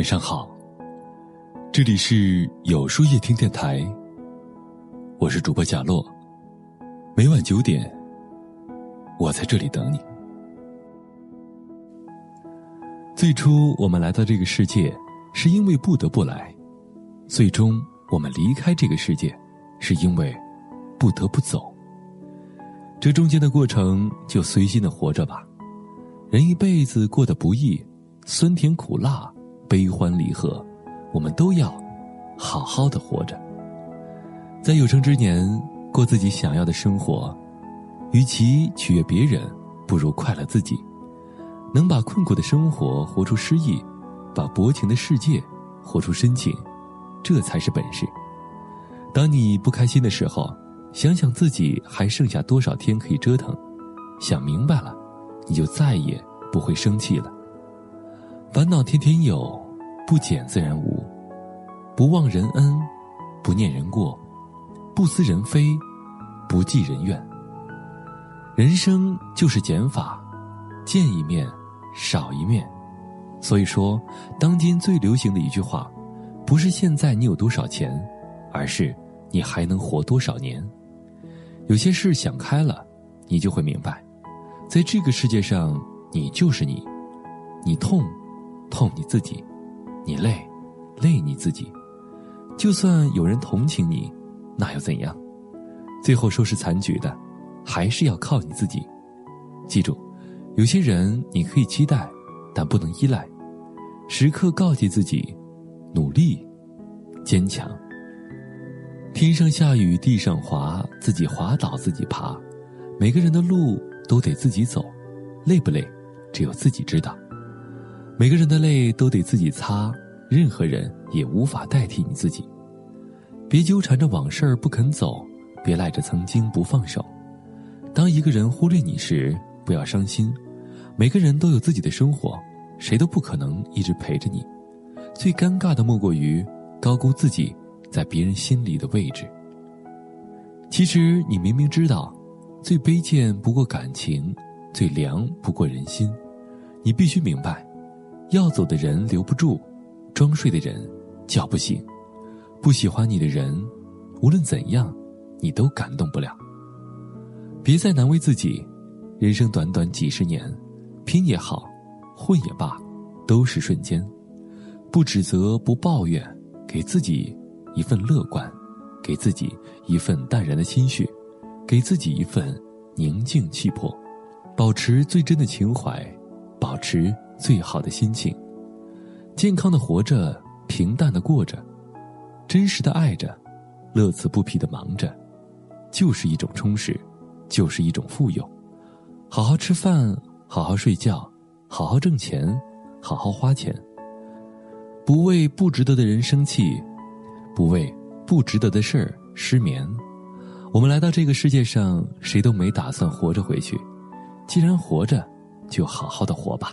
晚上好，这里是有书夜听电台，我是主播贾洛。每晚九点，我在这里等你。最初我们来到这个世界，是因为不得不来；最终我们离开这个世界，是因为不得不走。这中间的过程，就随心的活着吧。人一辈子过得不易，酸甜苦辣。悲欢离合，我们都要好好的活着，在有生之年过自己想要的生活。与其取悦别人，不如快乐自己。能把困苦的生活活出诗意，把薄情的世界活出深情，这才是本事。当你不开心的时候，想想自己还剩下多少天可以折腾，想明白了，你就再也不会生气了。烦恼天天有，不减自然无。不忘人恩，不念人过，不思人非，不计人怨。人生就是减法，见一面少一面。所以说，当今最流行的一句话，不是现在你有多少钱，而是你还能活多少年。有些事想开了，你就会明白，在这个世界上，你就是你，你痛。痛你自己，你累，累你自己。就算有人同情你，那又怎样？最后收拾残局的，还是要靠你自己。记住，有些人你可以期待，但不能依赖。时刻告诫自己，努力，坚强。天上下雨地上滑，自己滑倒自己爬。每个人的路都得自己走，累不累，只有自己知道。每个人的泪都得自己擦，任何人也无法代替你自己。别纠缠着往事不肯走，别赖着曾经不放手。当一个人忽略你时，不要伤心。每个人都有自己的生活，谁都不可能一直陪着你。最尴尬的莫过于高估自己在别人心里的位置。其实你明明知道，最卑贱不过感情，最凉不过人心。你必须明白。要走的人留不住，装睡的人叫不醒，不喜欢你的人，无论怎样，你都感动不了。别再难为自己，人生短短几十年，拼也好，混也罢，都是瞬间。不指责，不抱怨，给自己一份乐观，给自己一份淡然的心绪，给自己一份宁静气魄，保持最真的情怀，保持。最好的心情，健康的活着，平淡的过着，真实的爱着，乐此不疲的忙着，就是一种充实，就是一种富有。好好吃饭，好好睡觉，好好挣钱，好好花钱。不为不值得的人生气，不为不值得的事儿失眠。我们来到这个世界上，谁都没打算活着回去。既然活着，就好好的活吧。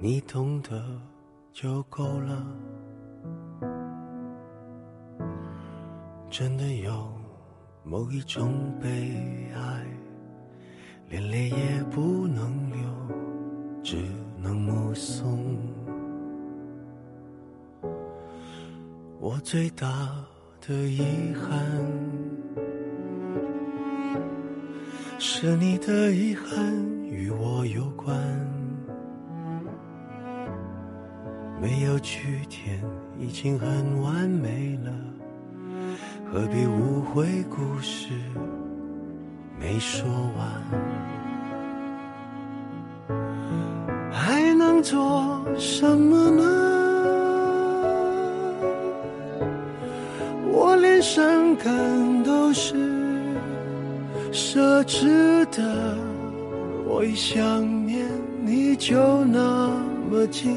你懂得就够了。真的有某一种悲哀，连泪也不能流，只能目送。我最大的遗憾，是你的遗憾与我有关。没有句点，已经很完美了，何必误会故事没说完？还能做什么呢？我连伤感都是奢侈的，我一想念你就那么近，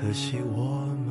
可惜我们